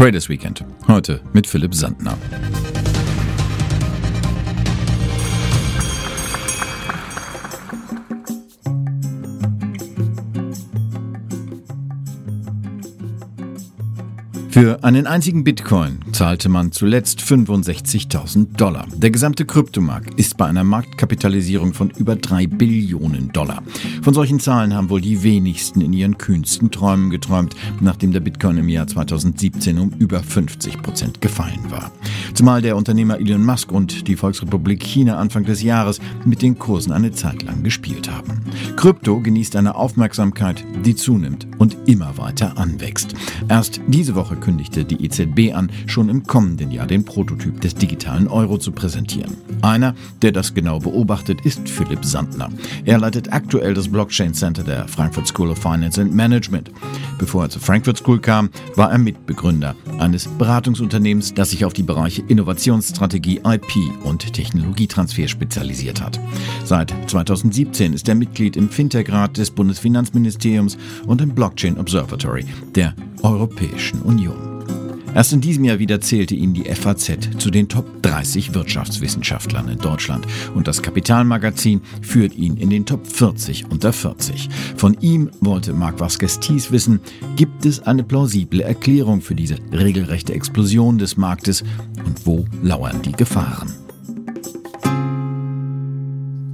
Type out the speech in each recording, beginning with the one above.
Traders Weekend. Heute mit Philipp Sandner. Für einen einzigen Bitcoin zahlte man zuletzt 65.000 Dollar. Der gesamte Kryptomarkt ist bei einer Marktkapitalisierung von über 3 Billionen Dollar. Von solchen Zahlen haben wohl die wenigsten in ihren kühnsten Träumen geträumt, nachdem der Bitcoin im Jahr 2017 um über 50 Prozent gefallen war. Zumal der Unternehmer Elon Musk und die Volksrepublik China Anfang des Jahres mit den Kursen eine Zeit lang gespielt haben. Krypto genießt eine Aufmerksamkeit, die zunimmt und immer weiter anwächst. Erst diese Woche kündigte die EZB an, schon im kommenden Jahr den Prototyp des digitalen Euro zu präsentieren. Einer, der das genau beobachtet, ist Philipp Sandner. Er leitet aktuell das Blockchain Center der Frankfurt School of Finance and Management. Bevor er zur Frankfurt School kam, war er Mitbegründer eines Beratungsunternehmens, das sich auf die Bereiche Innovationsstrategie, IP und Technologietransfer spezialisiert hat. Seit 2017 ist er Mitglied im Fintech-Rat des Bundesfinanzministeriums und im Blockchain Observatory der Europäischen Union. Erst in diesem Jahr wieder zählte ihn die FAZ zu den Top 30 Wirtschaftswissenschaftlern in Deutschland und das Kapitalmagazin führt ihn in den Top 40 unter 40. Von ihm wollte Marc Vasquez-Thies wissen, gibt es eine plausible Erklärung für diese regelrechte Explosion des Marktes und wo lauern die Gefahren?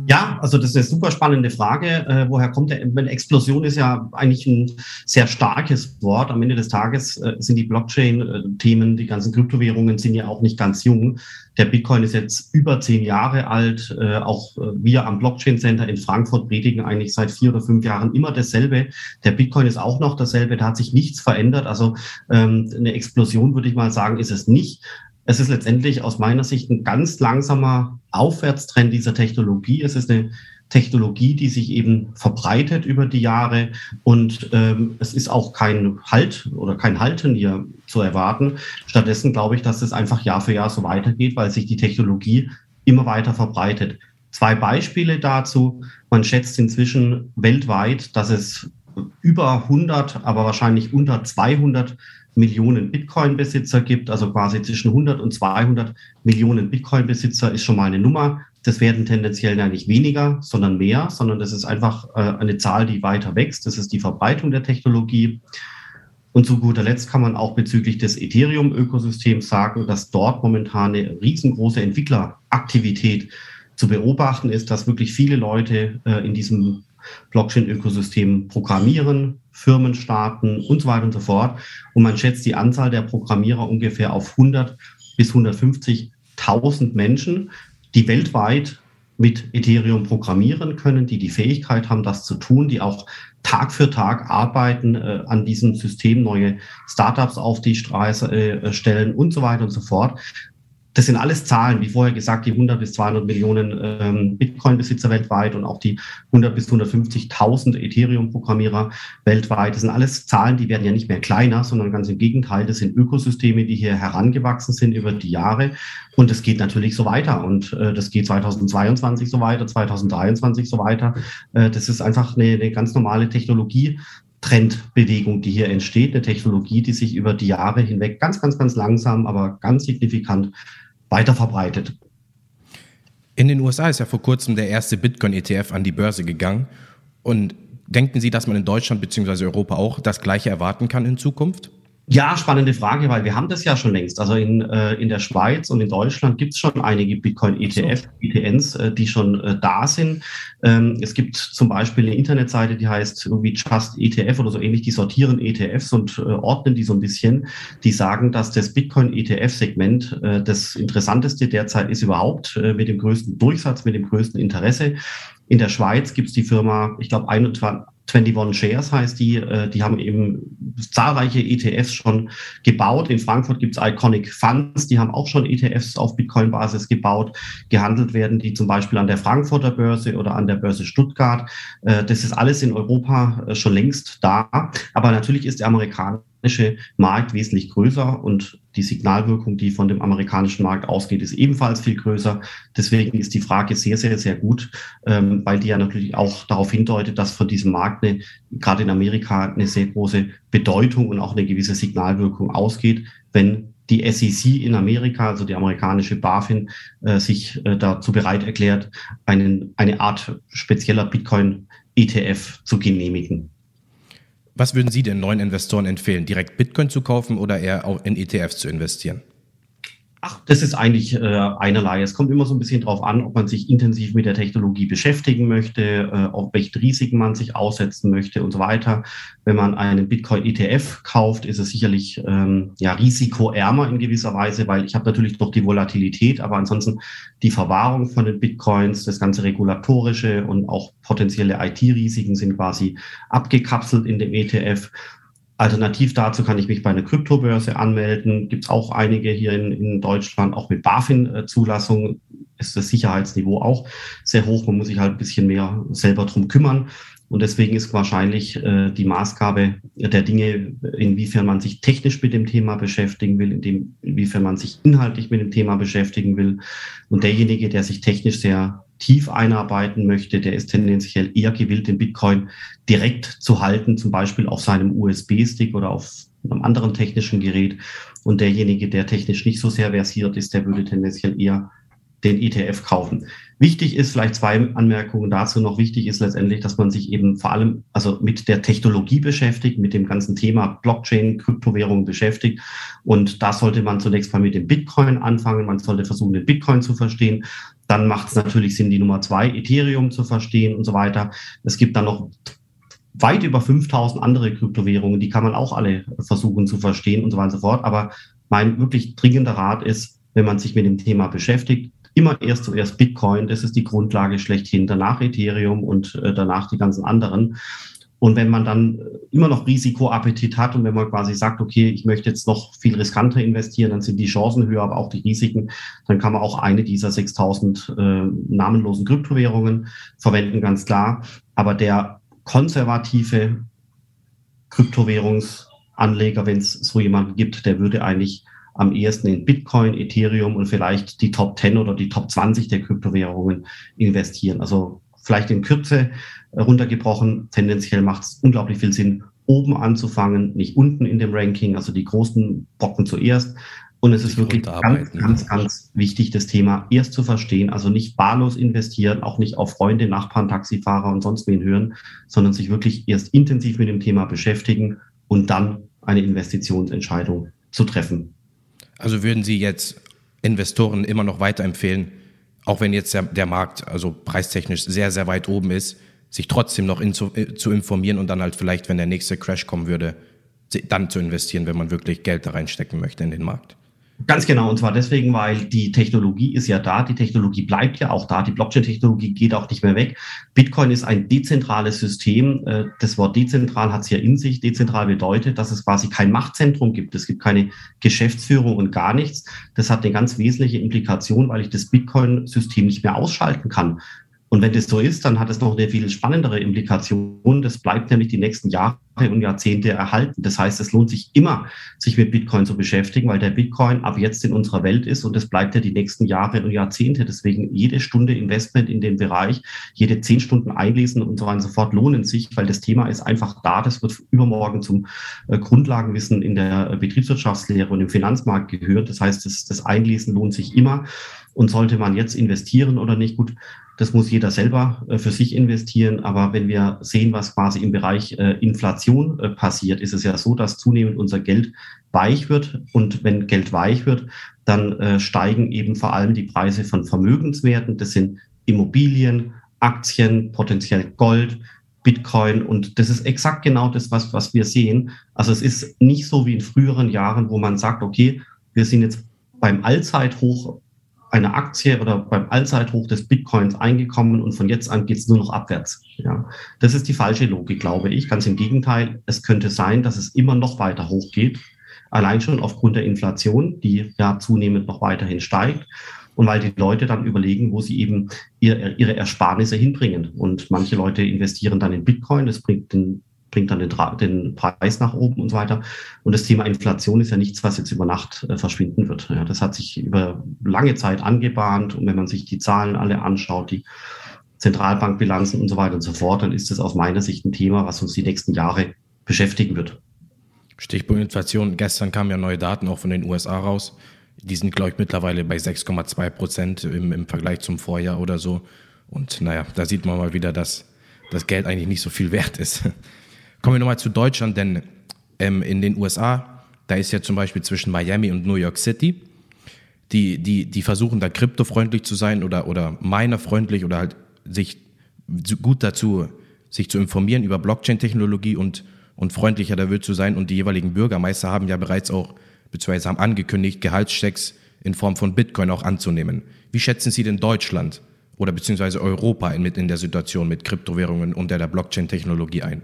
Ja, also das ist eine super spannende Frage. Äh, woher kommt der? Explosion ist ja eigentlich ein sehr starkes Wort. Am Ende des Tages äh, sind die Blockchain-Themen, die ganzen Kryptowährungen sind ja auch nicht ganz jung. Der Bitcoin ist jetzt über zehn Jahre alt. Äh, auch äh, wir am Blockchain Center in Frankfurt predigen eigentlich seit vier oder fünf Jahren immer dasselbe. Der Bitcoin ist auch noch dasselbe. Da hat sich nichts verändert. Also ähm, eine Explosion würde ich mal sagen, ist es nicht. Es ist letztendlich aus meiner Sicht ein ganz langsamer Aufwärtstrend dieser Technologie. Es ist eine Technologie, die sich eben verbreitet über die Jahre und ähm, es ist auch kein Halt oder kein Halten hier zu erwarten. Stattdessen glaube ich, dass es einfach Jahr für Jahr so weitergeht, weil sich die Technologie immer weiter verbreitet. Zwei Beispiele dazu. Man schätzt inzwischen weltweit, dass es über 100, aber wahrscheinlich unter 200 Millionen Bitcoin-Besitzer gibt, also quasi zwischen 100 und 200 Millionen Bitcoin-Besitzer ist schon mal eine Nummer. Das werden tendenziell nicht weniger, sondern mehr, sondern das ist einfach äh, eine Zahl, die weiter wächst. Das ist die Verbreitung der Technologie. Und zu guter Letzt kann man auch bezüglich des Ethereum-Ökosystems sagen, dass dort momentan eine riesengroße Entwickleraktivität zu beobachten ist, dass wirklich viele Leute äh, in diesem Blockchain-Ökosystem programmieren, Firmen starten und so weiter und so fort. Und man schätzt die Anzahl der Programmierer ungefähr auf 100 bis 150.000 Menschen, die weltweit mit Ethereum programmieren können, die die Fähigkeit haben, das zu tun, die auch Tag für Tag arbeiten äh, an diesem System, neue Startups auf die Straße äh, stellen und so weiter und so fort. Das sind alles Zahlen, wie vorher gesagt, die 100 bis 200 Millionen ähm, Bitcoin-Besitzer weltweit und auch die 100 bis 150.000 Ethereum-Programmierer weltweit. Das sind alles Zahlen, die werden ja nicht mehr kleiner, sondern ganz im Gegenteil, das sind Ökosysteme, die hier herangewachsen sind über die Jahre. Und es geht natürlich so weiter. Und äh, das geht 2022 so weiter, 2023 so weiter. Äh, das ist einfach eine, eine ganz normale Technologie. Trendbewegung, die hier entsteht, eine Technologie, die sich über die Jahre hinweg ganz, ganz, ganz langsam, aber ganz signifikant weiter verbreitet. In den USA ist ja vor kurzem der erste Bitcoin-ETF an die Börse gegangen. Und denken Sie, dass man in Deutschland bzw. Europa auch das Gleiche erwarten kann in Zukunft? Ja, spannende Frage, weil wir haben das ja schon längst. Also in, äh, in der Schweiz und in Deutschland gibt es schon einige Bitcoin-ETF, so. ETNs, äh, die schon äh, da sind. Ähm, es gibt zum Beispiel eine Internetseite, die heißt irgendwie Just ETF oder so ähnlich, die sortieren ETFs und äh, ordnen die so ein bisschen. Die sagen, dass das Bitcoin-ETF-Segment äh, das interessanteste derzeit ist überhaupt, äh, mit dem größten Durchsatz, mit dem größten Interesse. In der Schweiz gibt es die Firma, ich glaube, 21, 21 Shares heißt die, äh, die haben eben zahlreiche ETFs schon gebaut. In Frankfurt gibt es Iconic Funds, die haben auch schon ETFs auf Bitcoin-Basis gebaut, gehandelt werden, die zum Beispiel an der Frankfurter Börse oder an der Börse Stuttgart. Äh, das ist alles in Europa äh, schon längst da. Aber natürlich ist der amerikanische amerikanische Markt wesentlich größer und die Signalwirkung, die von dem amerikanischen Markt ausgeht, ist ebenfalls viel größer. Deswegen ist die Frage sehr, sehr, sehr gut, ähm, weil die ja natürlich auch darauf hindeutet, dass von diesem Markt eine, gerade in Amerika eine sehr große Bedeutung und auch eine gewisse Signalwirkung ausgeht. wenn die SEC in Amerika, also die amerikanische BaFin, äh, sich äh, dazu bereit erklärt, einen, eine Art spezieller Bitcoin-ETF zu genehmigen. Was würden Sie den neuen Investoren empfehlen, direkt Bitcoin zu kaufen oder eher auch in ETFs zu investieren? Ach, das ist eigentlich äh, einerlei. Es kommt immer so ein bisschen drauf an, ob man sich intensiv mit der Technologie beschäftigen möchte, äh, auf welche Risiken man sich aussetzen möchte und so weiter. Wenn man einen Bitcoin-ETF kauft, ist es sicherlich ähm, ja risikoärmer in gewisser Weise, weil ich habe natürlich noch die Volatilität, aber ansonsten die Verwahrung von den Bitcoins, das ganze regulatorische und auch potenzielle IT-Risiken sind quasi abgekapselt in dem ETF. Alternativ dazu kann ich mich bei einer Kryptobörse anmelden. Gibt es auch einige hier in, in Deutschland, auch mit BaFin-Zulassung ist das Sicherheitsniveau auch sehr hoch. Man muss sich halt ein bisschen mehr selber drum kümmern. Und deswegen ist wahrscheinlich äh, die Maßgabe der Dinge, inwiefern man sich technisch mit dem Thema beschäftigen will, in dem, inwiefern man sich inhaltlich mit dem Thema beschäftigen will. Und derjenige, der sich technisch sehr tief einarbeiten möchte, der ist tendenziell eher gewillt, den Bitcoin direkt zu halten, zum Beispiel auf seinem USB-Stick oder auf einem anderen technischen Gerät. Und derjenige, der technisch nicht so sehr versiert ist, der würde tendenziell eher den ETF kaufen. Wichtig ist vielleicht zwei Anmerkungen dazu noch. Wichtig ist letztendlich, dass man sich eben vor allem also mit der Technologie beschäftigt, mit dem ganzen Thema Blockchain, Kryptowährungen beschäftigt. Und da sollte man zunächst mal mit dem Bitcoin anfangen. Man sollte versuchen, den Bitcoin zu verstehen. Dann macht es natürlich Sinn, die Nummer zwei, Ethereum zu verstehen und so weiter. Es gibt dann noch weit über 5000 andere Kryptowährungen, die kann man auch alle versuchen zu verstehen und so weiter und so fort. Aber mein wirklich dringender Rat ist, wenn man sich mit dem Thema beschäftigt, immer erst zuerst Bitcoin, das ist die Grundlage schlechthin, danach Ethereum und äh, danach die ganzen anderen. Und wenn man dann immer noch Risikoappetit hat und wenn man quasi sagt, okay, ich möchte jetzt noch viel riskanter investieren, dann sind die Chancen höher, aber auch die Risiken, dann kann man auch eine dieser 6000 äh, namenlosen Kryptowährungen verwenden, ganz klar. Aber der konservative Kryptowährungsanleger, wenn es so jemanden gibt, der würde eigentlich am ehesten in Bitcoin, Ethereum und vielleicht die Top 10 oder die Top 20 der Kryptowährungen investieren. Also vielleicht in Kürze runtergebrochen. Tendenziell macht es unglaublich viel Sinn, oben anzufangen, nicht unten in dem Ranking, also die großen Brocken zuerst. Und es ist wirklich ganz, ganz, ganz wichtig, das Thema erst zu verstehen. Also nicht wahllos investieren, auch nicht auf Freunde, Nachbarn, Taxifahrer und sonst wen hören, sondern sich wirklich erst intensiv mit dem Thema beschäftigen und dann eine Investitionsentscheidung zu treffen. Also würden Sie jetzt Investoren immer noch weiterempfehlen, auch wenn jetzt der, der Markt also preistechnisch sehr, sehr weit oben ist, sich trotzdem noch in, zu, äh, zu informieren und dann halt vielleicht, wenn der nächste Crash kommen würde, dann zu investieren, wenn man wirklich Geld da reinstecken möchte in den Markt. Ganz genau, und zwar deswegen, weil die Technologie ist ja da, die Technologie bleibt ja auch da, die Blockchain-Technologie geht auch nicht mehr weg. Bitcoin ist ein dezentrales System. Äh, das Wort dezentral hat es ja in sich. Dezentral bedeutet, dass es quasi kein Machtzentrum gibt. Es gibt keine Geschäftsführung und gar nichts. Das hat eine ganz wesentliche Implikation, weil ich das Bitcoin-System nicht mehr ausschalten kann. Und wenn das so ist, dann hat es noch eine viel spannendere Implikation. Das bleibt nämlich die nächsten Jahre und Jahrzehnte erhalten. Das heißt, es lohnt sich immer, sich mit Bitcoin zu beschäftigen, weil der Bitcoin ab jetzt in unserer Welt ist und das bleibt ja die nächsten Jahre und Jahrzehnte. Deswegen jede Stunde Investment in den Bereich, jede zehn Stunden einlesen und so weiter und so fort lohnen sich, weil das Thema ist einfach da. Das wird übermorgen zum äh, Grundlagenwissen in der Betriebswirtschaftslehre und im Finanzmarkt gehört. Das heißt, das, das Einlesen lohnt sich immer. Und sollte man jetzt investieren oder nicht? Gut, das muss jeder selber äh, für sich investieren. Aber wenn wir sehen, was quasi im Bereich äh, Inflation äh, passiert, ist es ja so, dass zunehmend unser Geld weich wird. Und wenn Geld weich wird, dann steigen eben vor allem die Preise von Vermögenswerten. Das sind Immobilien, Aktien, potenziell Gold, Bitcoin. Und das ist exakt genau das, was, was wir sehen. Also es ist nicht so wie in früheren Jahren, wo man sagt, okay, wir sind jetzt beim Allzeithoch eine Aktie oder beim Allzeithoch des Bitcoins eingekommen und von jetzt an geht es nur noch abwärts. Ja, das ist die falsche Logik, glaube ich. Ganz im Gegenteil, es könnte sein, dass es immer noch weiter hochgeht, allein schon aufgrund der Inflation, die ja zunehmend noch weiterhin steigt und weil die Leute dann überlegen, wo sie eben ihre, ihre Ersparnisse hinbringen. Und manche Leute investieren dann in Bitcoin, das bringt den bringt dann den, den, Preis nach oben und so weiter. Und das Thema Inflation ist ja nichts, was jetzt über Nacht äh, verschwinden wird. Ja, das hat sich über lange Zeit angebahnt. Und wenn man sich die Zahlen alle anschaut, die Zentralbankbilanzen und so weiter und so fort, dann ist das aus meiner Sicht ein Thema, was uns die nächsten Jahre beschäftigen wird. Stichpunkt Inflation. Gestern kamen ja neue Daten auch von den USA raus. Die sind, glaube ich, mittlerweile bei 6,2 Prozent im, im Vergleich zum Vorjahr oder so. Und naja, da sieht man mal wieder, dass das Geld eigentlich nicht so viel wert ist. Kommen wir nochmal zu Deutschland, denn ähm, in den USA, da ist ja zum Beispiel zwischen Miami und New York City, die, die, die versuchen da kryptofreundlich zu sein oder, oder minerfreundlich oder halt sich gut dazu, sich zu informieren über Blockchain-Technologie und, und freundlicher da will zu sein. Und die jeweiligen Bürgermeister haben ja bereits auch, beziehungsweise haben angekündigt, Gehaltschecks in Form von Bitcoin auch anzunehmen. Wie schätzen Sie denn Deutschland oder beziehungsweise Europa in, in der Situation mit Kryptowährungen und der, der Blockchain-Technologie ein?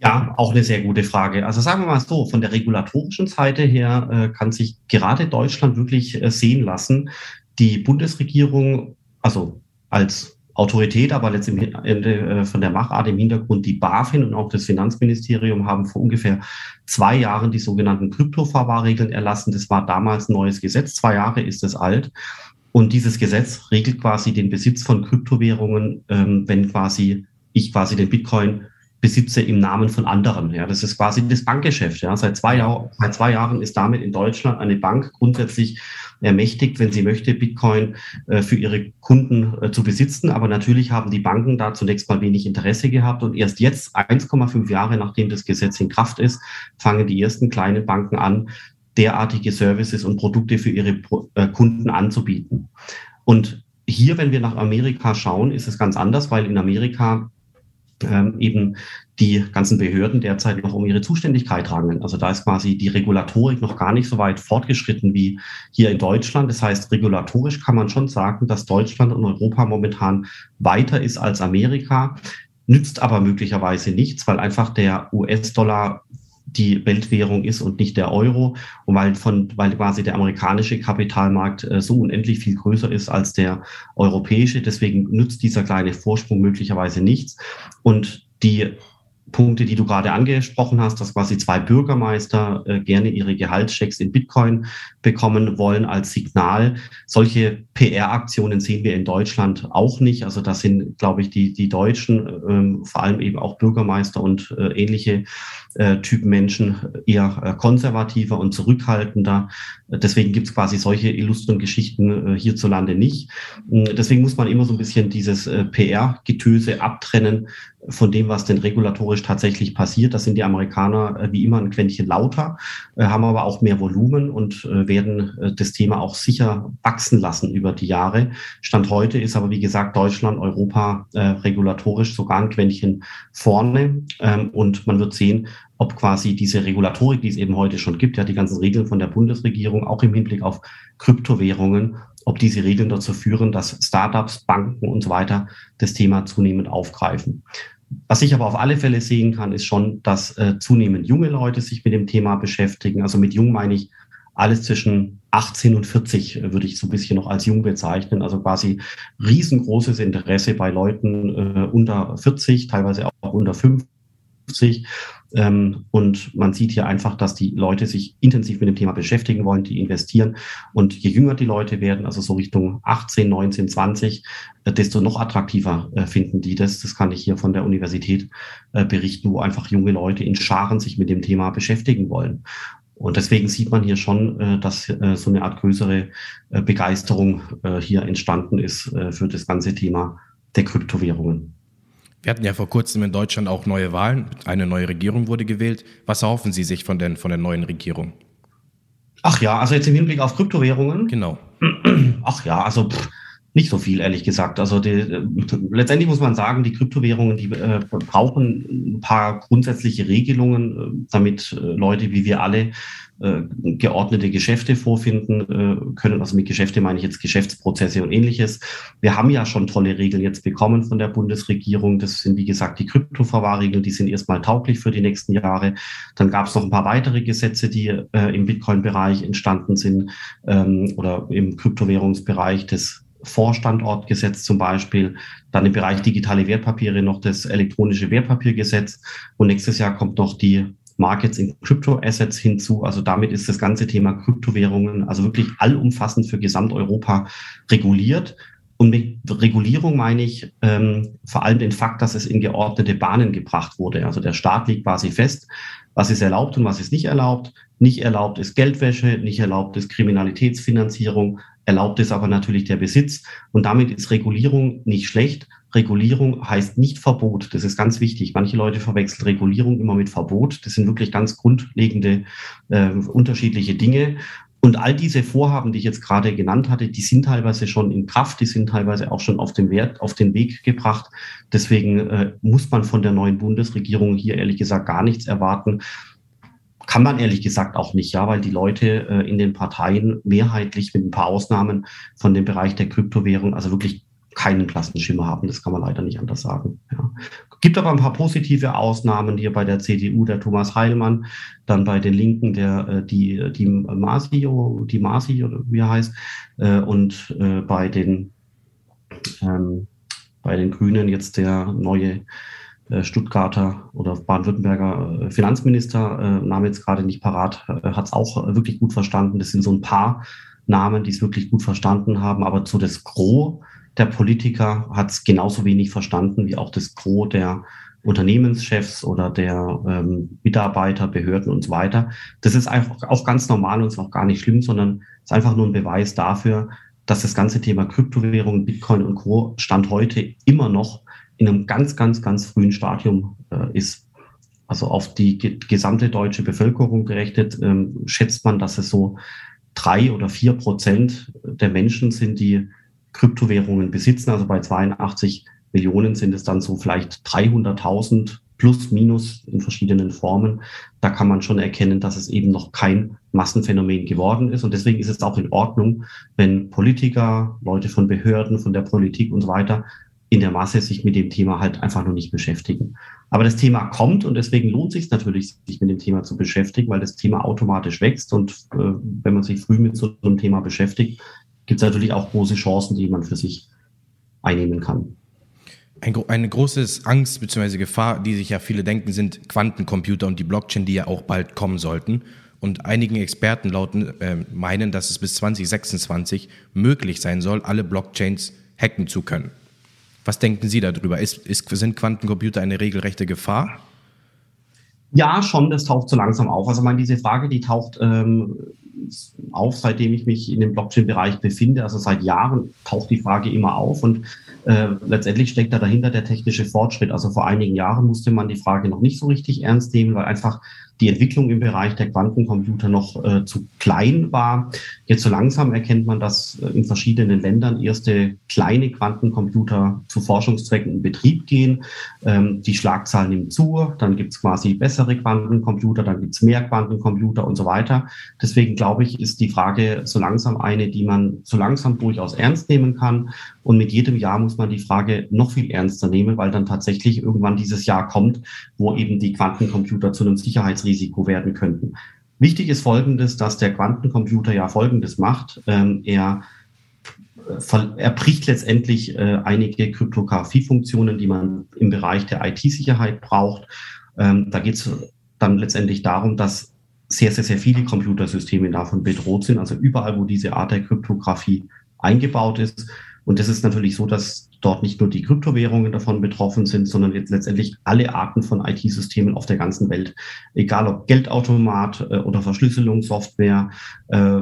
Ja, auch eine sehr gute Frage. Also sagen wir mal so, von der regulatorischen Seite her äh, kann sich gerade Deutschland wirklich äh, sehen lassen. Die Bundesregierung, also als Autorität, aber letztendlich äh, von der Machart im Hintergrund die BaFin und auch das Finanzministerium haben vor ungefähr zwei Jahren die sogenannten Kryptoverwahrregeln erlassen. Das war damals ein neues Gesetz. Zwei Jahre ist es alt. Und dieses Gesetz regelt quasi den Besitz von Kryptowährungen, ähm, wenn quasi ich quasi den Bitcoin besitze im Namen von anderen. Ja, das ist quasi das Bankgeschäft. Ja, seit zwei, Jahr, seit zwei Jahren ist damit in Deutschland eine Bank grundsätzlich ermächtigt, wenn sie möchte, Bitcoin äh, für ihre Kunden äh, zu besitzen. Aber natürlich haben die Banken da zunächst mal wenig Interesse gehabt und erst jetzt, 1,5 Jahre nachdem das Gesetz in Kraft ist, fangen die ersten kleinen Banken an, derartige Services und Produkte für ihre äh, Kunden anzubieten. Und hier, wenn wir nach Amerika schauen, ist es ganz anders, weil in Amerika ähm, eben die ganzen Behörden derzeit noch um ihre Zuständigkeit rangeln. Also da ist quasi die Regulatorik noch gar nicht so weit fortgeschritten wie hier in Deutschland. Das heißt, regulatorisch kann man schon sagen, dass Deutschland und Europa momentan weiter ist als Amerika, nützt aber möglicherweise nichts, weil einfach der US-Dollar die Weltwährung ist und nicht der Euro und weil von weil quasi der amerikanische Kapitalmarkt äh, so unendlich viel größer ist als der europäische. Deswegen nützt dieser kleine Vorsprung möglicherweise nichts. Und die Punkte, die du gerade angesprochen hast, dass quasi zwei Bürgermeister äh, gerne ihre Gehaltschecks in Bitcoin bekommen wollen als Signal. Solche PR-Aktionen sehen wir in Deutschland auch nicht. Also das sind, glaube ich, die, die Deutschen, ähm, vor allem eben auch Bürgermeister und äh, ähnliche äh, Typen Menschen eher äh, konservativer und zurückhaltender. Deswegen gibt es quasi solche illustren Geschichten äh, hierzulande nicht. Deswegen muss man immer so ein bisschen dieses äh, PR-Getöse abtrennen von dem, was denn regulatorisch tatsächlich passiert. Das sind die Amerikaner äh, wie immer ein Quäntchen lauter, äh, haben aber auch mehr Volumen und äh, werden das Thema auch sicher wachsen lassen über die Jahre. Stand heute ist aber, wie gesagt, Deutschland, Europa regulatorisch sogar ein Quäntchen vorne. Ähm, und man wird sehen, ob quasi diese Regulatorik, die es eben heute schon gibt, ja, die ganzen Regeln von der Bundesregierung, auch im Hinblick auf Kryptowährungen, ob diese Regeln dazu führen, dass Startups, Banken und so weiter das Thema zunehmend aufgreifen. Was ich aber auf alle Fälle sehen kann, ist schon, dass äh, zunehmend junge Leute sich mit dem Thema beschäftigen. Also mit jung meine ich alles zwischen 18 und 40 äh, würde ich so ein bisschen noch als jung bezeichnen. Also quasi riesengroßes Interesse bei Leuten äh, unter 40, teilweise auch unter 50 ähm, und man sieht hier einfach, dass die Leute sich intensiv mit dem Thema beschäftigen wollen, die investieren. Und je jünger die Leute werden, also so Richtung 18, 19, 20, desto noch attraktiver äh, finden die das. Das kann ich hier von der Universität äh, berichten, wo einfach junge Leute in Scharen sich mit dem Thema beschäftigen wollen. Und deswegen sieht man hier schon, äh, dass so eine Art größere Begeisterung hier entstanden ist für das ganze Thema der Kryptowährungen. Wir hatten ja vor kurzem in Deutschland auch neue Wahlen. Eine neue Regierung wurde gewählt. Was erhoffen Sie sich von, den, von der neuen Regierung? Ach ja, also jetzt im Hinblick auf Kryptowährungen. Genau. Ach ja, also pff, nicht so viel, ehrlich gesagt. Also die, letztendlich muss man sagen, die Kryptowährungen, die äh, brauchen ein paar grundsätzliche Regelungen, äh, damit äh, Leute wie wir alle äh, geordnete Geschäfte vorfinden äh, können. Also mit Geschäfte meine ich jetzt Geschäftsprozesse und ähnliches. Wir haben ja schon tolle Regeln jetzt bekommen von der Bundesregierung. Das sind, wie gesagt, die Kryptoverwahrregeln, die sind erstmal tauglich für die nächsten Jahre. Dann gab es noch ein paar weitere Gesetze, die äh, im Bitcoin-Bereich entstanden sind ähm, oder im Kryptowährungsbereich des Vorstandortgesetz zum Beispiel, dann im Bereich digitale Wertpapiere noch das elektronische Wertpapiergesetz und nächstes Jahr kommt noch die Markets in Crypto Assets hinzu. Also damit ist das ganze Thema Kryptowährungen also wirklich allumfassend für Gesamteuropa reguliert. Und mit Regulierung meine ich ähm, vor allem den Fakt, dass es in geordnete Bahnen gebracht wurde. Also der Staat liegt quasi fest, was ist erlaubt und was ist nicht erlaubt. Nicht erlaubt ist Geldwäsche, nicht erlaubt ist Kriminalitätsfinanzierung, erlaubt ist aber natürlich der Besitz. Und damit ist Regulierung nicht schlecht. Regulierung heißt nicht Verbot. Das ist ganz wichtig. Manche Leute verwechseln Regulierung immer mit Verbot. Das sind wirklich ganz grundlegende äh, unterschiedliche Dinge. Und all diese Vorhaben, die ich jetzt gerade genannt hatte, die sind teilweise schon in Kraft, die sind teilweise auch schon auf den Wert, auf den Weg gebracht. Deswegen äh, muss man von der neuen Bundesregierung hier ehrlich gesagt gar nichts erwarten. Kann man ehrlich gesagt auch nicht, ja, weil die Leute äh, in den Parteien mehrheitlich mit ein paar Ausnahmen von dem Bereich der Kryptowährung also wirklich keinen blassen Schimmer haben. Das kann man leider nicht anders sagen. Ja. Gibt aber ein paar positive Ausnahmen, hier bei der CDU der Thomas Heilmann, dann bei den Linken der äh, die die Masio, die Masi oder wie er heißt, äh, und äh, bei den ähm, bei den Grünen jetzt der neue Stuttgarter oder Baden-Württemberger Finanzminister, Name jetzt gerade nicht parat, hat es auch wirklich gut verstanden. Das sind so ein paar Namen, die es wirklich gut verstanden haben, aber zu das Gros der Politiker hat es genauso wenig verstanden wie auch das Gros der Unternehmenschefs oder der ähm, Mitarbeiter, Behörden und so weiter. Das ist einfach auch ganz normal und ist auch gar nicht schlimm, sondern ist einfach nur ein Beweis dafür, dass das ganze Thema Kryptowährungen, Bitcoin und Co. Stand heute immer noch in einem ganz, ganz, ganz frühen Stadium äh, ist. Also auf die gesamte deutsche Bevölkerung gerechnet, ähm, schätzt man, dass es so drei oder vier Prozent der Menschen sind, die Kryptowährungen besitzen. Also bei 82 Millionen sind es dann so vielleicht 300.000 plus minus in verschiedenen Formen. Da kann man schon erkennen, dass es eben noch kein Massenphänomen geworden ist. Und deswegen ist es auch in Ordnung, wenn Politiker, Leute von Behörden, von der Politik und so weiter in der Masse sich mit dem Thema halt einfach noch nicht beschäftigen. Aber das Thema kommt und deswegen lohnt sich natürlich, sich mit dem Thema zu beschäftigen, weil das Thema automatisch wächst und äh, wenn man sich früh mit so einem Thema beschäftigt, gibt es natürlich auch große Chancen, die man für sich einnehmen kann. Ein, eine große Angst bzw. Gefahr, die sich ja viele denken, sind Quantencomputer und die Blockchain, die ja auch bald kommen sollten. Und einigen Experten lauten, äh, meinen, dass es bis 2026 möglich sein soll, alle Blockchains hacken zu können. Was denken Sie darüber? Ist, ist, sind Quantencomputer eine regelrechte Gefahr? Ja, schon, das taucht so langsam auf. Also, meine, diese Frage, die taucht ähm, auf, seitdem ich mich in dem Blockchain-Bereich befinde. Also seit Jahren taucht die Frage immer auf und äh, letztendlich steckt da dahinter der technische Fortschritt. Also vor einigen Jahren musste man die Frage noch nicht so richtig ernst nehmen, weil einfach die Entwicklung im Bereich der Quantencomputer noch äh, zu klein war. Jetzt so langsam erkennt man, dass äh, in verschiedenen Ländern erste kleine Quantencomputer zu Forschungszwecken in Betrieb gehen. Ähm, die Schlagzahl nimmt zu, dann gibt es quasi bessere Quantencomputer, dann gibt es mehr Quantencomputer und so weiter. Deswegen glaube ich, ist die Frage so langsam eine, die man so langsam durchaus ernst nehmen kann. Und mit jedem Jahr muss man die Frage noch viel ernster nehmen, weil dann tatsächlich irgendwann dieses Jahr kommt, wo eben die Quantencomputer zu einem Sicherheitsrisiko Sicherheitsrisiko werden könnten. Wichtig ist Folgendes, dass der Quantencomputer ja Folgendes macht. Ähm, er, äh, er bricht letztendlich äh, einige Kryptographiefunktionen, die man im Bereich der IT-Sicherheit braucht. Ähm, da geht es dann letztendlich darum, dass sehr, sehr, sehr viele Computersysteme davon bedroht sind. Also überall, wo diese Art der Kryptographie eingebaut ist, und das ist natürlich so, dass dort nicht nur die Kryptowährungen davon betroffen sind, sondern jetzt letztendlich alle Arten von IT-Systemen auf der ganzen Welt. Egal ob Geldautomat äh, oder Verschlüsselungssoftware, äh,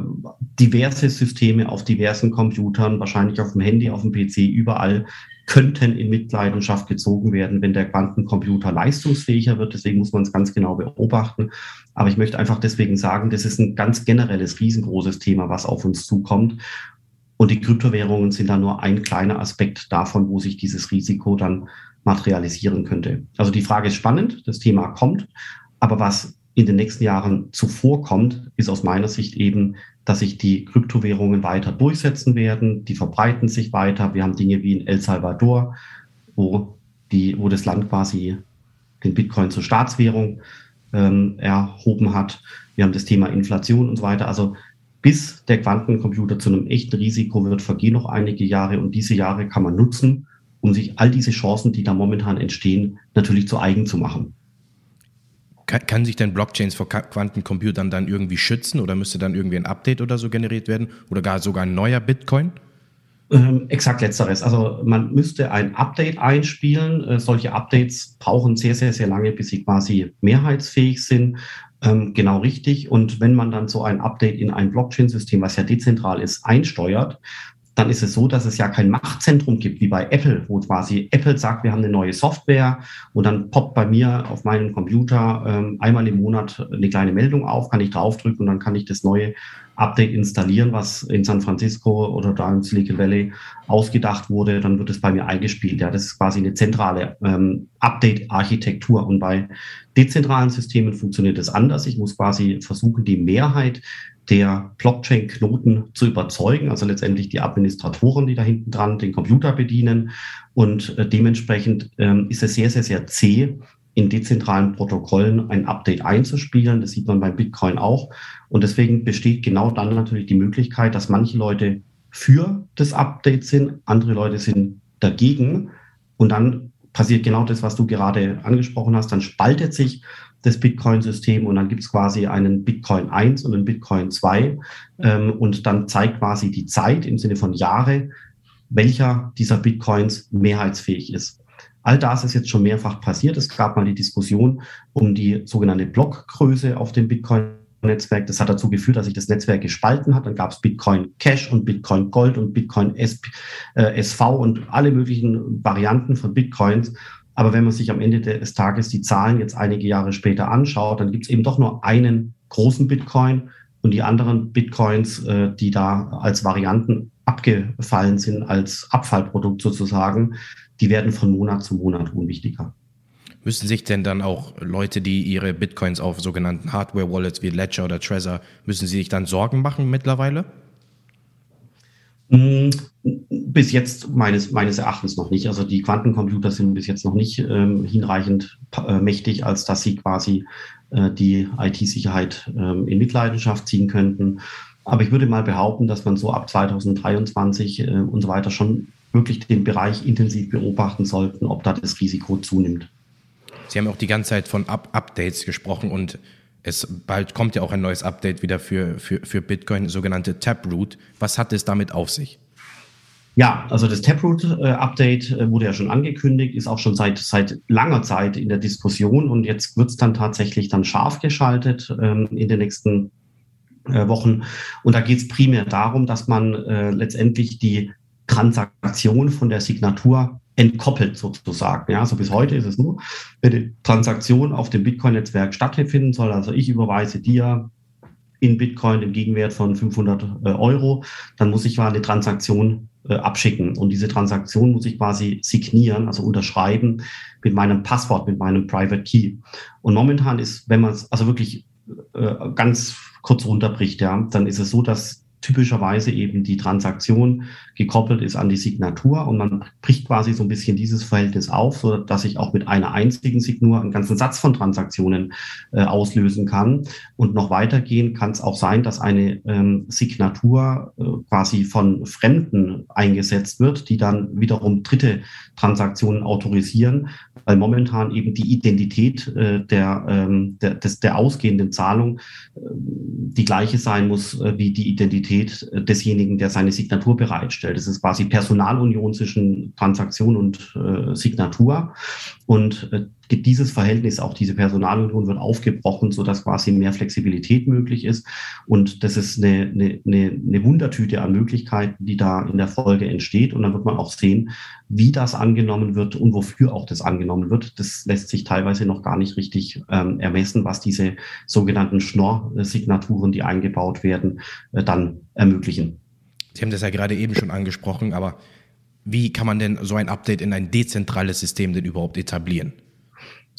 diverse Systeme auf diversen Computern, wahrscheinlich auf dem Handy, auf dem PC, überall könnten in Mitleidenschaft gezogen werden, wenn der Quantencomputer leistungsfähiger wird. Deswegen muss man es ganz genau beobachten. Aber ich möchte einfach deswegen sagen, das ist ein ganz generelles, riesengroßes Thema, was auf uns zukommt. Und die Kryptowährungen sind dann nur ein kleiner Aspekt davon, wo sich dieses Risiko dann materialisieren könnte. Also die Frage ist spannend, das Thema kommt, aber was in den nächsten Jahren zuvor kommt, ist aus meiner Sicht eben, dass sich die Kryptowährungen weiter durchsetzen werden, die verbreiten sich weiter. Wir haben Dinge wie in El Salvador, wo, die, wo das Land quasi den Bitcoin zur Staatswährung ähm, erhoben hat. Wir haben das Thema Inflation und so weiter. Also bis der Quantencomputer zu einem echten Risiko wird, vergehen noch einige Jahre und diese Jahre kann man nutzen, um sich all diese Chancen, die da momentan entstehen, natürlich zu eigen zu machen. Kann, kann sich denn Blockchains vor Quantencomputern dann irgendwie schützen oder müsste dann irgendwie ein Update oder so generiert werden oder gar sogar ein neuer Bitcoin? Ähm, exakt letzteres. Also man müsste ein Update einspielen. Äh, solche Updates brauchen sehr, sehr, sehr lange, bis sie quasi mehrheitsfähig sind. Ähm, genau richtig. Und wenn man dann so ein Update in ein Blockchain-System, was ja dezentral ist, einsteuert, dann ist es so, dass es ja kein Machtzentrum gibt, wie bei Apple, wo quasi Apple sagt, wir haben eine neue Software und dann poppt bei mir auf meinem Computer ähm, einmal im Monat eine kleine Meldung auf, kann ich draufdrücken und dann kann ich das neue Update installieren, was in San Francisco oder da im Silicon Valley ausgedacht wurde, dann wird es bei mir eingespielt. Ja, das ist quasi eine zentrale ähm, Update-Architektur. Und bei dezentralen Systemen funktioniert es anders. Ich muss quasi versuchen, die Mehrheit der Blockchain-Knoten zu überzeugen, also letztendlich die Administratoren, die da hinten dran den Computer bedienen. Und äh, dementsprechend ähm, ist es sehr, sehr, sehr zäh, in dezentralen Protokollen ein Update einzuspielen. Das sieht man beim Bitcoin auch. Und deswegen besteht genau dann natürlich die Möglichkeit, dass manche Leute für das Update sind, andere Leute sind dagegen. Und dann passiert genau das, was du gerade angesprochen hast. Dann spaltet sich das Bitcoin-System und dann gibt es quasi einen Bitcoin 1 und einen Bitcoin 2. Ähm, und dann zeigt quasi die Zeit im Sinne von Jahre, welcher dieser Bitcoins mehrheitsfähig ist. All das ist jetzt schon mehrfach passiert. Es gab mal die Diskussion um die sogenannte Blockgröße auf dem Bitcoin. Netzwerk. Das hat dazu geführt, dass sich das Netzwerk gespalten hat. Dann gab es Bitcoin Cash und Bitcoin Gold und Bitcoin SP, äh, SV und alle möglichen Varianten von Bitcoins. Aber wenn man sich am Ende des Tages die Zahlen jetzt einige Jahre später anschaut, dann gibt es eben doch nur einen großen Bitcoin und die anderen Bitcoins, äh, die da als Varianten abgefallen sind, als Abfallprodukt sozusagen, die werden von Monat zu Monat unwichtiger. Müssen sich denn dann auch Leute, die ihre Bitcoins auf sogenannten Hardware-Wallets wie Ledger oder Trezor, müssen sie sich dann Sorgen machen mittlerweile? Mm, bis jetzt meines, meines Erachtens noch nicht. Also die Quantencomputer sind bis jetzt noch nicht ähm, hinreichend äh, mächtig, als dass sie quasi äh, die IT-Sicherheit ähm, in Mitleidenschaft ziehen könnten. Aber ich würde mal behaupten, dass man so ab 2023 äh, und so weiter schon wirklich den Bereich intensiv beobachten sollten, ob da das Risiko zunimmt. Sie haben auch die ganze Zeit von Up Updates gesprochen und es bald kommt ja auch ein neues Update wieder für, für, für Bitcoin, sogenannte Taproot. Was hat es damit auf sich? Ja, also das Taproot-Update äh, wurde ja schon angekündigt, ist auch schon seit, seit langer Zeit in der Diskussion und jetzt wird es dann tatsächlich dann scharf geschaltet ähm, in den nächsten äh, Wochen. Und da geht es primär darum, dass man äh, letztendlich die Transaktion von der Signatur entkoppelt sozusagen. Ja, also bis heute ist es nur, wenn die Transaktion auf dem Bitcoin-Netzwerk stattfinden soll, also ich überweise dir in Bitcoin im Gegenwert von 500 äh, Euro, dann muss ich mal eine Transaktion äh, abschicken. Und diese Transaktion muss ich quasi signieren, also unterschreiben mit meinem Passwort, mit meinem Private Key. Und momentan ist, wenn man es also wirklich äh, ganz kurz runterbricht, ja, dann ist es so, dass typischerweise eben die Transaktion gekoppelt ist an die Signatur und man bricht quasi so ein bisschen dieses Verhältnis auf, so dass ich auch mit einer einzigen Signatur einen ganzen Satz von Transaktionen äh, auslösen kann. Und noch weitergehen kann es auch sein, dass eine ähm, Signatur äh, quasi von Fremden eingesetzt wird, die dann wiederum dritte Transaktionen autorisieren, weil momentan eben die Identität äh, der, ähm, der, des, der ausgehenden Zahlung äh, die gleiche sein muss äh, wie die Identität äh, desjenigen, der seine Signatur bereitstellt. Das ist quasi Personalunion zwischen Transaktion und äh, Signatur. Und äh, dieses Verhältnis, auch diese Personalunion wird aufgebrochen, so dass quasi mehr Flexibilität möglich ist. Und das ist eine, eine, eine Wundertüte an Möglichkeiten, die da in der Folge entsteht. Und dann wird man auch sehen, wie das angenommen wird und wofür auch das angenommen wird. Das lässt sich teilweise noch gar nicht richtig ähm, ermessen, was diese sogenannten Schnorr-Signaturen, die eingebaut werden, äh, dann ermöglichen. Sie haben das ja gerade eben schon angesprochen, aber wie kann man denn so ein Update in ein dezentrales System denn überhaupt etablieren?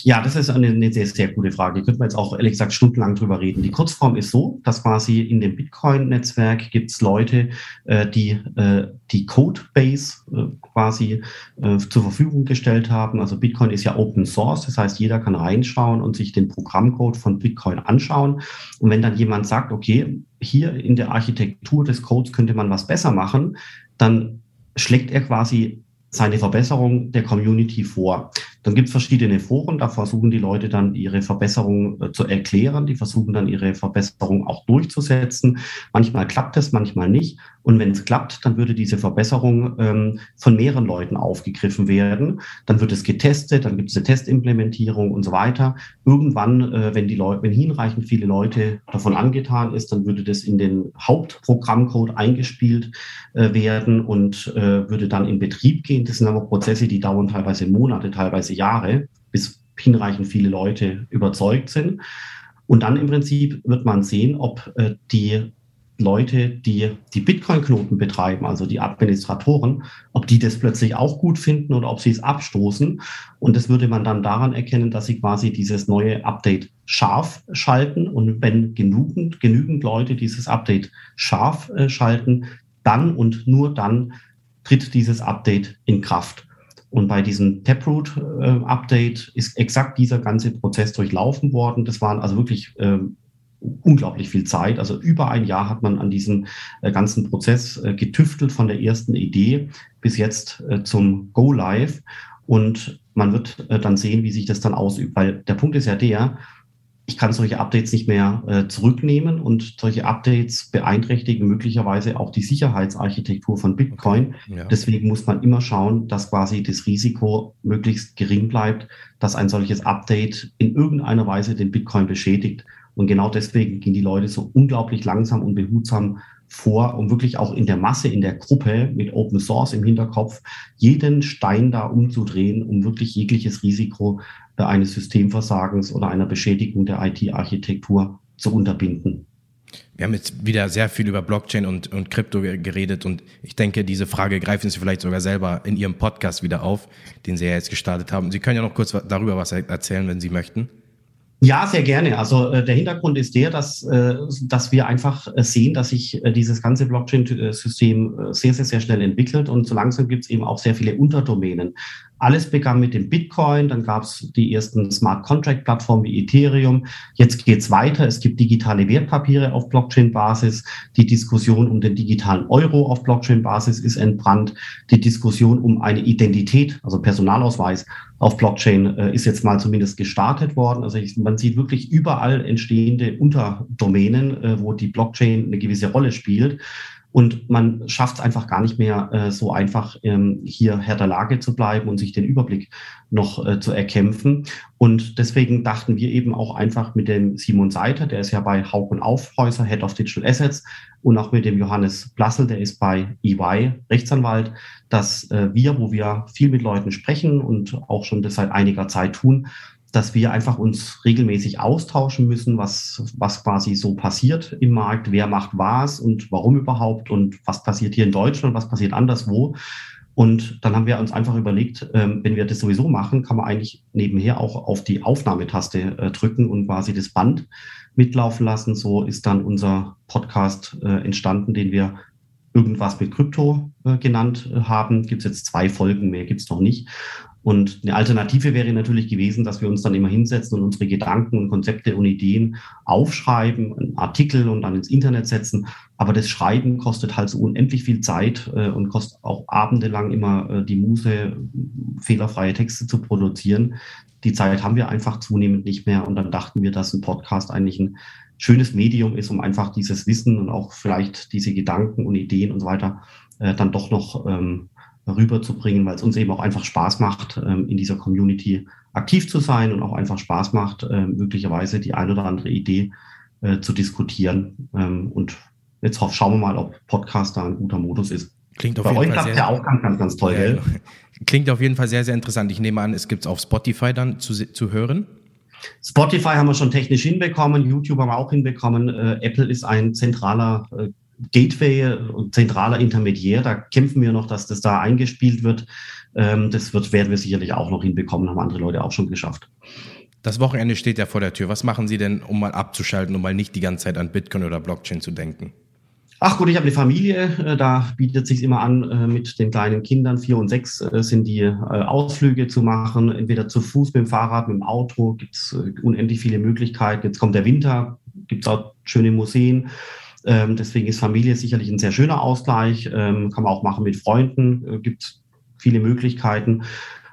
Ja, das ist eine, eine, sehr, sehr gute Frage. Könnten wir jetzt auch ehrlich gesagt stundenlang drüber reden. Die Kurzform ist so, dass quasi in dem Bitcoin-Netzwerk gibt es Leute, äh, die äh, die Codebase äh, quasi äh, zur Verfügung gestellt haben. Also Bitcoin ist ja Open Source, das heißt, jeder kann reinschauen und sich den Programmcode von Bitcoin anschauen. Und wenn dann jemand sagt, okay, hier in der Architektur des Codes könnte man was besser machen, dann schlägt er quasi seine Verbesserung der Community vor. Dann gibt es verschiedene Foren, da versuchen die Leute dann ihre Verbesserung äh, zu erklären, die versuchen dann ihre Verbesserung auch durchzusetzen. Manchmal klappt es, manchmal nicht. Und wenn es klappt, dann würde diese Verbesserung ähm, von mehreren Leuten aufgegriffen werden. Dann wird es getestet, dann gibt es eine Testimplementierung und so weiter. Irgendwann, äh, wenn die Leute, wenn hinreichend viele Leute davon angetan ist, dann würde das in den Hauptprogrammcode eingespielt äh, werden und äh, würde dann in Betrieb gehen. Das sind aber Prozesse, die dauern teilweise Monate, teilweise Jahre, bis hinreichend viele Leute überzeugt sind. Und dann im Prinzip wird man sehen, ob äh, die Leute, die die Bitcoin-Knoten betreiben, also die Administratoren, ob die das plötzlich auch gut finden oder ob sie es abstoßen. Und das würde man dann daran erkennen, dass sie quasi dieses neue Update scharf schalten. Und wenn genügend, genügend Leute dieses Update scharf äh, schalten, dann und nur dann tritt dieses Update in Kraft. Und bei diesem Taproot-Update äh, ist exakt dieser ganze Prozess durchlaufen worden. Das waren also wirklich äh, unglaublich viel Zeit. Also über ein Jahr hat man an diesem äh, ganzen Prozess äh, getüftelt von der ersten Idee bis jetzt zum Go Live. Und man wird dann sehen, wie sich das dann ausübt. Weil der Punkt ist ja der, ich kann solche Updates nicht mehr äh, zurücknehmen und solche Updates beeinträchtigen möglicherweise auch die Sicherheitsarchitektur von Bitcoin. Okay, ja. Deswegen muss man immer schauen, dass quasi das Risiko möglichst gering bleibt, dass ein solches Update in irgendeiner Weise den Bitcoin beschädigt. Und genau deswegen gehen die Leute so unglaublich langsam und behutsam vor, um wirklich auch in der Masse, in der Gruppe mit Open Source im Hinterkopf jeden Stein da umzudrehen, um wirklich jegliches Risiko eines Systemversagens oder einer Beschädigung der IT-Architektur zu unterbinden. Wir haben jetzt wieder sehr viel über Blockchain und, und Krypto geredet und ich denke, diese Frage greifen Sie vielleicht sogar selber in Ihrem Podcast wieder auf, den Sie ja jetzt gestartet haben. Sie können ja noch kurz darüber was erzählen, wenn Sie möchten. Ja, sehr gerne. Also äh, der Hintergrund ist der, dass, äh, dass wir einfach äh, sehen, dass sich äh, dieses ganze Blockchain-System äh, sehr, sehr, sehr schnell entwickelt und so langsam gibt es eben auch sehr viele Unterdomänen. Alles begann mit dem Bitcoin, dann gab es die ersten Smart Contract Plattformen wie Ethereum. Jetzt geht's weiter. Es gibt digitale Wertpapiere auf Blockchain-Basis. Die Diskussion um den digitalen Euro auf Blockchain-Basis ist entbrannt. Die Diskussion um eine Identität, also Personalausweis auf Blockchain, äh, ist jetzt mal zumindest gestartet worden. Also ich, man sieht wirklich überall entstehende Unterdomänen, äh, wo die Blockchain eine gewisse Rolle spielt. Und man schafft es einfach gar nicht mehr äh, so einfach, ähm, hier Herr der Lage zu bleiben und sich den Überblick noch äh, zu erkämpfen. Und deswegen dachten wir eben auch einfach mit dem Simon Seiter, der ist ja bei Haug und Aufhäuser, Head of Digital Assets, und auch mit dem Johannes Blassel, der ist bei EY, Rechtsanwalt, dass äh, wir, wo wir viel mit Leuten sprechen und auch schon das seit einiger Zeit tun, dass wir einfach uns regelmäßig austauschen müssen, was, was quasi so passiert im Markt, wer macht was und warum überhaupt und was passiert hier in Deutschland, was passiert anderswo. Und dann haben wir uns einfach überlegt, ähm, wenn wir das sowieso machen, kann man eigentlich nebenher auch auf die Aufnahmetaste äh, drücken und quasi das Band mitlaufen lassen. So ist dann unser Podcast äh, entstanden, den wir irgendwas mit Krypto äh, genannt haben. Gibt es jetzt zwei Folgen, mehr gibt es noch nicht. Und eine Alternative wäre natürlich gewesen, dass wir uns dann immer hinsetzen und unsere Gedanken und Konzepte und Ideen aufschreiben, einen Artikel und dann ins Internet setzen. Aber das Schreiben kostet halt so unendlich viel Zeit äh, und kostet auch abendelang immer äh, die Muße, fehlerfreie Texte zu produzieren. Die Zeit haben wir einfach zunehmend nicht mehr. Und dann dachten wir, dass ein Podcast eigentlich ein schönes Medium ist, um einfach dieses Wissen und auch vielleicht diese Gedanken und Ideen und so weiter äh, dann doch noch ähm, rüberzubringen, weil es uns eben auch einfach Spaß macht, ähm, in dieser Community aktiv zu sein und auch einfach Spaß macht, äh, möglicherweise die ein oder andere Idee äh, zu diskutieren. Ähm, und jetzt schauen wir mal, ob Podcast da ein guter Modus ist. Klingt auf Bei jeden euch klappt ja auch ganz, ganz, ganz toll, ja, Klingt auf jeden Fall sehr, sehr interessant. Ich nehme an, es gibt es auf Spotify dann zu, zu hören. Spotify haben wir schon technisch hinbekommen, YouTube haben wir auch hinbekommen. Äh, Apple ist ein zentraler äh, Gateway und zentraler Intermediär. Da kämpfen wir noch, dass das da eingespielt wird. Ähm, das wird, werden wir sicherlich auch noch hinbekommen, haben andere Leute auch schon geschafft. Das Wochenende steht ja vor der Tür. Was machen Sie denn, um mal abzuschalten, um mal nicht die ganze Zeit an Bitcoin oder Blockchain zu denken? Ach gut, ich habe eine Familie, äh, da bietet sich immer an, äh, mit den kleinen Kindern, vier und sechs, äh, sind die Ausflüge zu machen, entweder zu Fuß, mit dem Fahrrad, mit dem Auto, gibt es unendlich viele Möglichkeiten. Jetzt kommt der Winter, gibt es auch schöne Museen. Ähm, deswegen ist Familie sicherlich ein sehr schöner Ausgleich. Ähm, kann man auch machen mit Freunden, äh, gibt viele Möglichkeiten.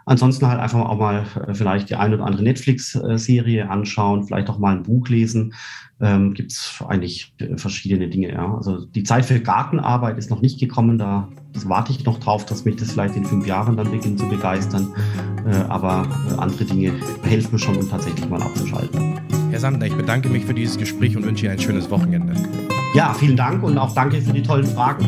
Ansonsten halt einfach auch mal äh, vielleicht die eine oder andere Netflix-Serie anschauen, vielleicht auch mal ein Buch lesen. Ähm, Gibt es eigentlich äh, verschiedene Dinge. Ja. Also die Zeit für Gartenarbeit ist noch nicht gekommen. Da warte ich noch drauf, dass mich das vielleicht in fünf Jahren dann beginnt zu begeistern. Äh, aber äh, andere Dinge helfen schon, um tatsächlich mal abzuschalten. Herr Sander, ich bedanke mich für dieses Gespräch und wünsche Ihnen ein schönes Wochenende. Ja, vielen Dank und auch danke für die tollen Fragen.